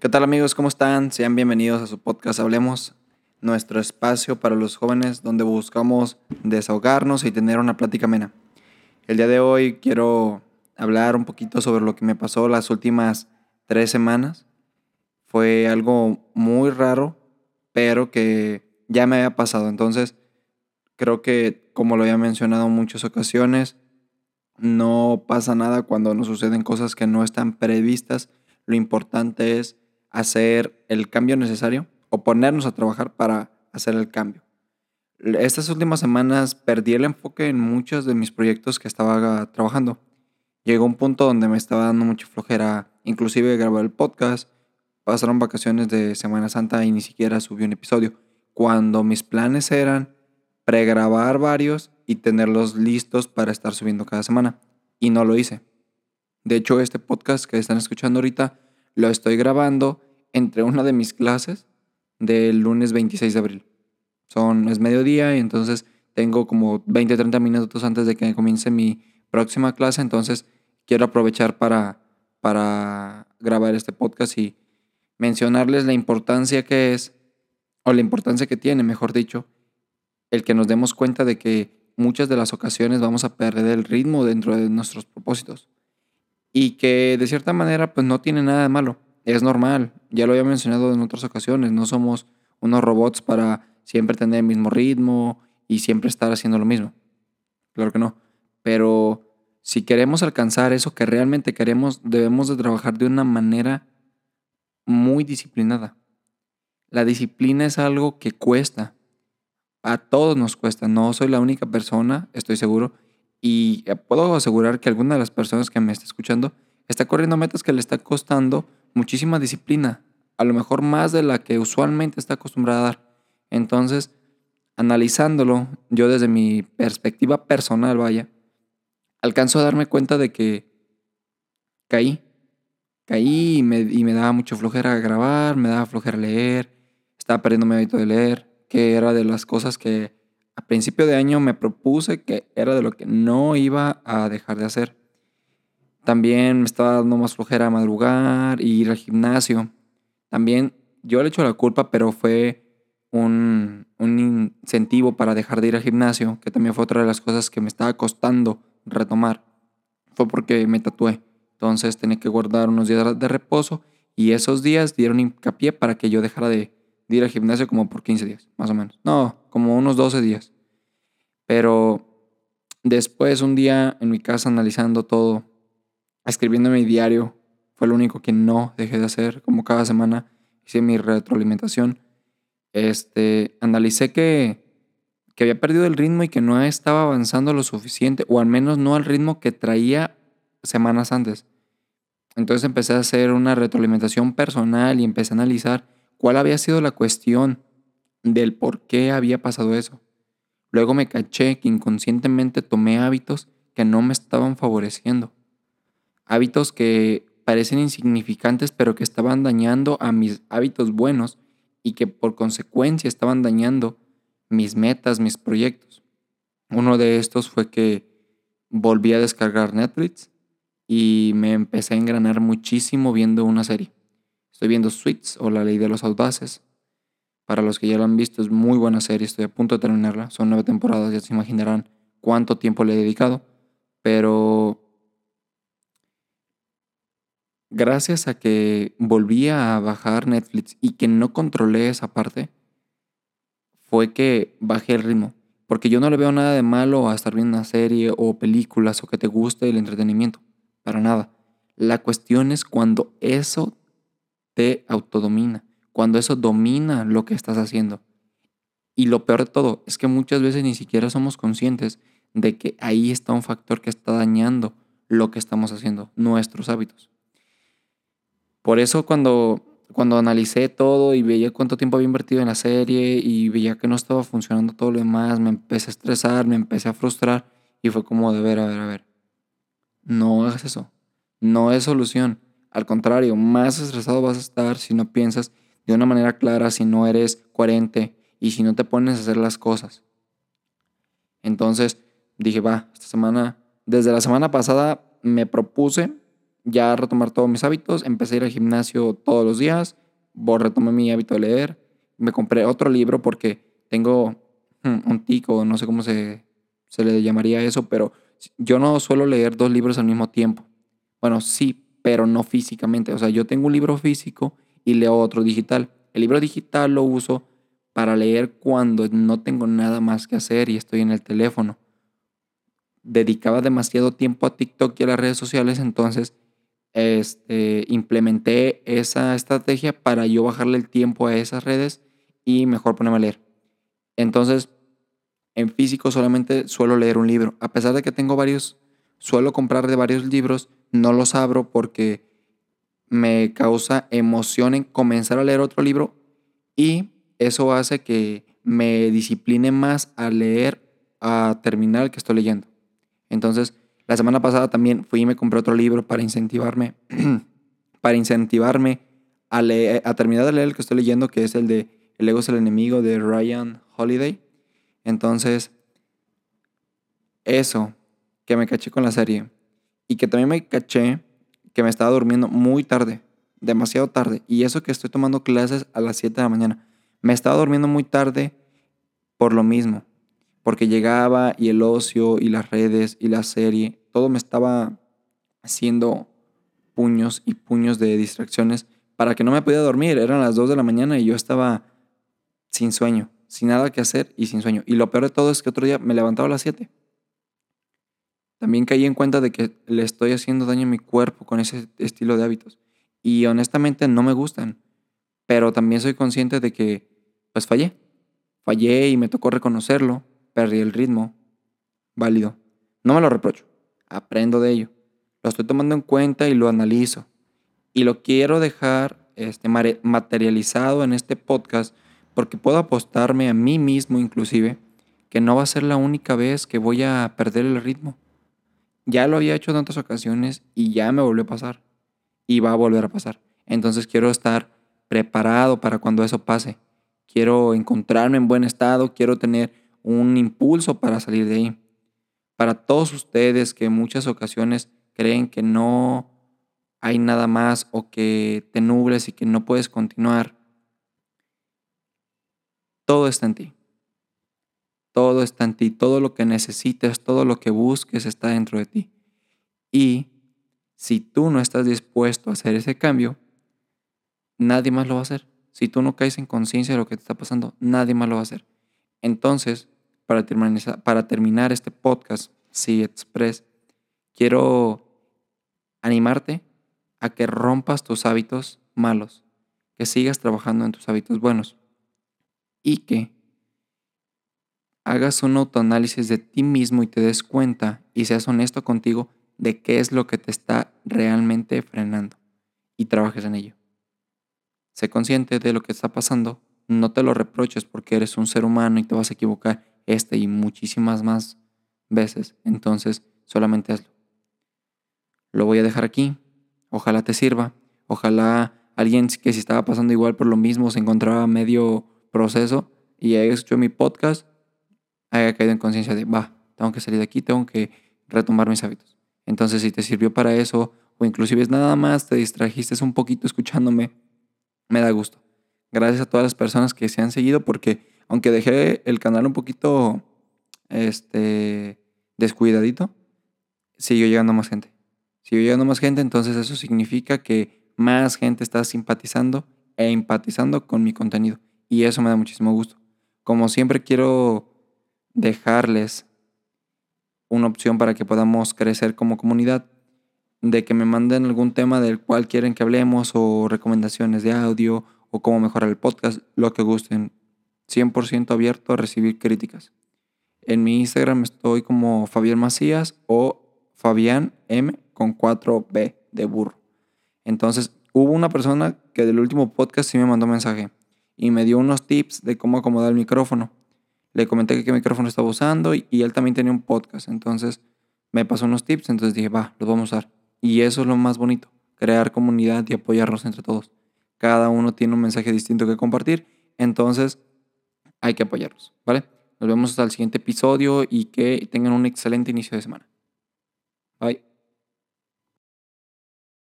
¿Qué tal amigos? ¿Cómo están? Sean bienvenidos a su podcast Hablemos, nuestro espacio para los jóvenes donde buscamos desahogarnos y tener una plática amena. El día de hoy quiero hablar un poquito sobre lo que me pasó las últimas tres semanas. Fue algo muy raro, pero que ya me había pasado. Entonces, creo que como lo había mencionado en muchas ocasiones, no pasa nada cuando nos suceden cosas que no están previstas. Lo importante es hacer el cambio necesario o ponernos a trabajar para hacer el cambio. Estas últimas semanas perdí el enfoque en muchos de mis proyectos que estaba trabajando. Llegó un punto donde me estaba dando mucha flojera, inclusive grabar el podcast. Pasaron vacaciones de Semana Santa y ni siquiera subí un episodio. Cuando mis planes eran pregrabar varios y tenerlos listos para estar subiendo cada semana. Y no lo hice. De hecho, este podcast que están escuchando ahorita lo estoy grabando entre una de mis clases del lunes 26 de abril. Son, es mediodía y entonces tengo como 20, 30 minutos antes de que comience mi próxima clase, entonces quiero aprovechar para, para grabar este podcast y mencionarles la importancia que es, o la importancia que tiene, mejor dicho, el que nos demos cuenta de que muchas de las ocasiones vamos a perder el ritmo dentro de nuestros propósitos y que de cierta manera pues no tiene nada de malo. Es normal, ya lo había mencionado en otras ocasiones, no somos unos robots para siempre tener el mismo ritmo y siempre estar haciendo lo mismo. Claro que no. Pero si queremos alcanzar eso que realmente queremos, debemos de trabajar de una manera muy disciplinada. La disciplina es algo que cuesta. A todos nos cuesta. No soy la única persona, estoy seguro, y eh, puedo asegurar que alguna de las personas que me está escuchando está corriendo metas que le está costando muchísima disciplina, a lo mejor más de la que usualmente está acostumbrada a dar. Entonces, analizándolo, yo desde mi perspectiva personal, vaya, alcanzo a darme cuenta de que caí. Caí y me, y me daba mucho flojera grabar, me daba flojera leer, estaba perdiendo mi hábito de leer, que era de las cosas que a principio de año me propuse que era de lo que no iba a dejar de hacer. También me estaba dando más flojera madrugar y ir al gimnasio. También yo le echo la culpa, pero fue un, un incentivo para dejar de ir al gimnasio, que también fue otra de las cosas que me estaba costando retomar. Fue porque me tatué. Entonces tenía que guardar unos días de reposo y esos días dieron hincapié para que yo dejara de, de ir al gimnasio como por 15 días, más o menos. No, como unos 12 días. Pero después, un día en mi casa analizando todo, escribiendo mi diario, fue lo único que no dejé de hacer, como cada semana hice mi retroalimentación. Este, analicé que, que había perdido el ritmo y que no estaba avanzando lo suficiente, o al menos no al ritmo que traía semanas antes. Entonces empecé a hacer una retroalimentación personal y empecé a analizar cuál había sido la cuestión del por qué había pasado eso. Luego me caché que inconscientemente tomé hábitos que no me estaban favoreciendo. Hábitos que parecen insignificantes pero que estaban dañando a mis hábitos buenos y que por consecuencia estaban dañando mis metas, mis proyectos. Uno de estos fue que volví a descargar Netflix y me empecé a engranar muchísimo viendo una serie. Estoy viendo Suits o La Ley de los Audaces. Para los que ya la han visto, es muy buena serie. Estoy a punto de terminarla. Son nueve temporadas, ya se imaginarán cuánto tiempo le he dedicado. Pero gracias a que volví a bajar Netflix y que no controlé esa parte, fue que bajé el ritmo. Porque yo no le veo nada de malo a estar viendo una serie o películas o que te guste el entretenimiento. Para nada. La cuestión es cuando eso te autodomina, cuando eso domina lo que estás haciendo. Y lo peor de todo es que muchas veces ni siquiera somos conscientes de que ahí está un factor que está dañando lo que estamos haciendo, nuestros hábitos. Por eso cuando, cuando analicé todo y veía cuánto tiempo había invertido en la serie y veía que no estaba funcionando todo lo demás, me empecé a estresar, me empecé a frustrar y fue como de ver, a ver, a ver, no hagas eso, no es solución al contrario, más estresado vas a estar si no piensas de una manera clara, si no eres coherente y si no te pones a hacer las cosas. Entonces dije, va, esta semana, desde la semana pasada me propuse ya retomar todos mis hábitos. Empecé a ir al gimnasio todos los días. Retomé mi hábito de leer. Me compré otro libro porque tengo hmm, un tico, no sé cómo se, se le llamaría eso, pero yo no suelo leer dos libros al mismo tiempo. Bueno, sí, pero no físicamente. O sea, yo tengo un libro físico y leo otro digital. El libro digital lo uso para leer cuando no tengo nada más que hacer y estoy en el teléfono. Dedicaba demasiado tiempo a TikTok y a las redes sociales, entonces este, implementé esa estrategia para yo bajarle el tiempo a esas redes y mejor ponerme a leer. Entonces, en físico solamente suelo leer un libro. A pesar de que tengo varios, suelo comprar de varios libros, no los abro porque me causa emoción en comenzar a leer otro libro y eso hace que me discipline más a leer, a terminar el que estoy leyendo. Entonces, la semana pasada también fui y me compré otro libro para incentivarme, para incentivarme a, leer, a terminar de leer el que estoy leyendo, que es el de El ego es el enemigo de Ryan Holiday. Entonces, eso, que me caché con la serie. Y que también me caché que me estaba durmiendo muy tarde, demasiado tarde. Y eso que estoy tomando clases a las 7 de la mañana. Me estaba durmiendo muy tarde por lo mismo. Porque llegaba y el ocio y las redes y la serie todo me estaba haciendo puños y puños de distracciones para que no me podía dormir. Eran las 2 de la mañana y yo estaba sin sueño, sin nada que hacer y sin sueño. Y lo peor de todo es que otro día me levantaba a las 7. También caí en cuenta de que le estoy haciendo daño a mi cuerpo con ese estilo de hábitos. Y honestamente no me gustan. Pero también soy consciente de que, pues fallé. Fallé y me tocó reconocerlo. Perdí el ritmo. Válido. No me lo reprocho aprendo de ello. Lo estoy tomando en cuenta y lo analizo. Y lo quiero dejar este, materializado en este podcast porque puedo apostarme a mí mismo inclusive que no va a ser la única vez que voy a perder el ritmo. Ya lo había hecho tantas ocasiones y ya me volvió a pasar. Y va a volver a pasar. Entonces quiero estar preparado para cuando eso pase. Quiero encontrarme en buen estado, quiero tener un impulso para salir de ahí para todos ustedes que en muchas ocasiones creen que no hay nada más o que te nubles y que no puedes continuar, todo está en ti. Todo está en ti. Todo lo que necesites, todo lo que busques está dentro de ti. Y si tú no estás dispuesto a hacer ese cambio, nadie más lo va a hacer. Si tú no caes en conciencia de lo que te está pasando, nadie más lo va a hacer. Entonces, para terminar, este podcast, sí, Express, quiero animarte a que rompas tus hábitos malos, que sigas trabajando en tus hábitos buenos y que hagas un autoanálisis de ti mismo y te des cuenta y seas honesto contigo de qué es lo que te está realmente frenando y trabajes en ello. Sé consciente de lo que está pasando, no te lo reproches porque eres un ser humano y te vas a equivocar este y muchísimas más veces. Entonces, solamente hazlo. Lo voy a dejar aquí. Ojalá te sirva. Ojalá alguien que si estaba pasando igual por lo mismo se encontraba medio proceso y haya escuchado mi podcast, haya caído en conciencia de, va, tengo que salir de aquí, tengo que retomar mis hábitos. Entonces, si te sirvió para eso, o inclusive es nada más, te distrajiste un poquito escuchándome, me da gusto. Gracias a todas las personas que se han seguido porque aunque dejé el canal un poquito este, descuidadito, siguió llegando más gente. Siguió llegando más gente, entonces eso significa que más gente está simpatizando e empatizando con mi contenido. Y eso me da muchísimo gusto. Como siempre quiero dejarles una opción para que podamos crecer como comunidad, de que me manden algún tema del cual quieren que hablemos o recomendaciones de audio o cómo mejorar el podcast, lo que gusten. 100% abierto a recibir críticas. En mi Instagram estoy como Fabián Macías o Fabián M con 4B de burro. Entonces, hubo una persona que del último podcast sí me mandó mensaje y me dio unos tips de cómo acomodar el micrófono. Le comenté qué micrófono estaba usando y, y él también tenía un podcast. Entonces, me pasó unos tips, entonces dije, va, los vamos a usar. Y eso es lo más bonito, crear comunidad y apoyarnos entre todos. Cada uno tiene un mensaje distinto que compartir, entonces hay que apoyarnos, ¿vale? Nos vemos hasta el siguiente episodio y que tengan un excelente inicio de semana. Bye.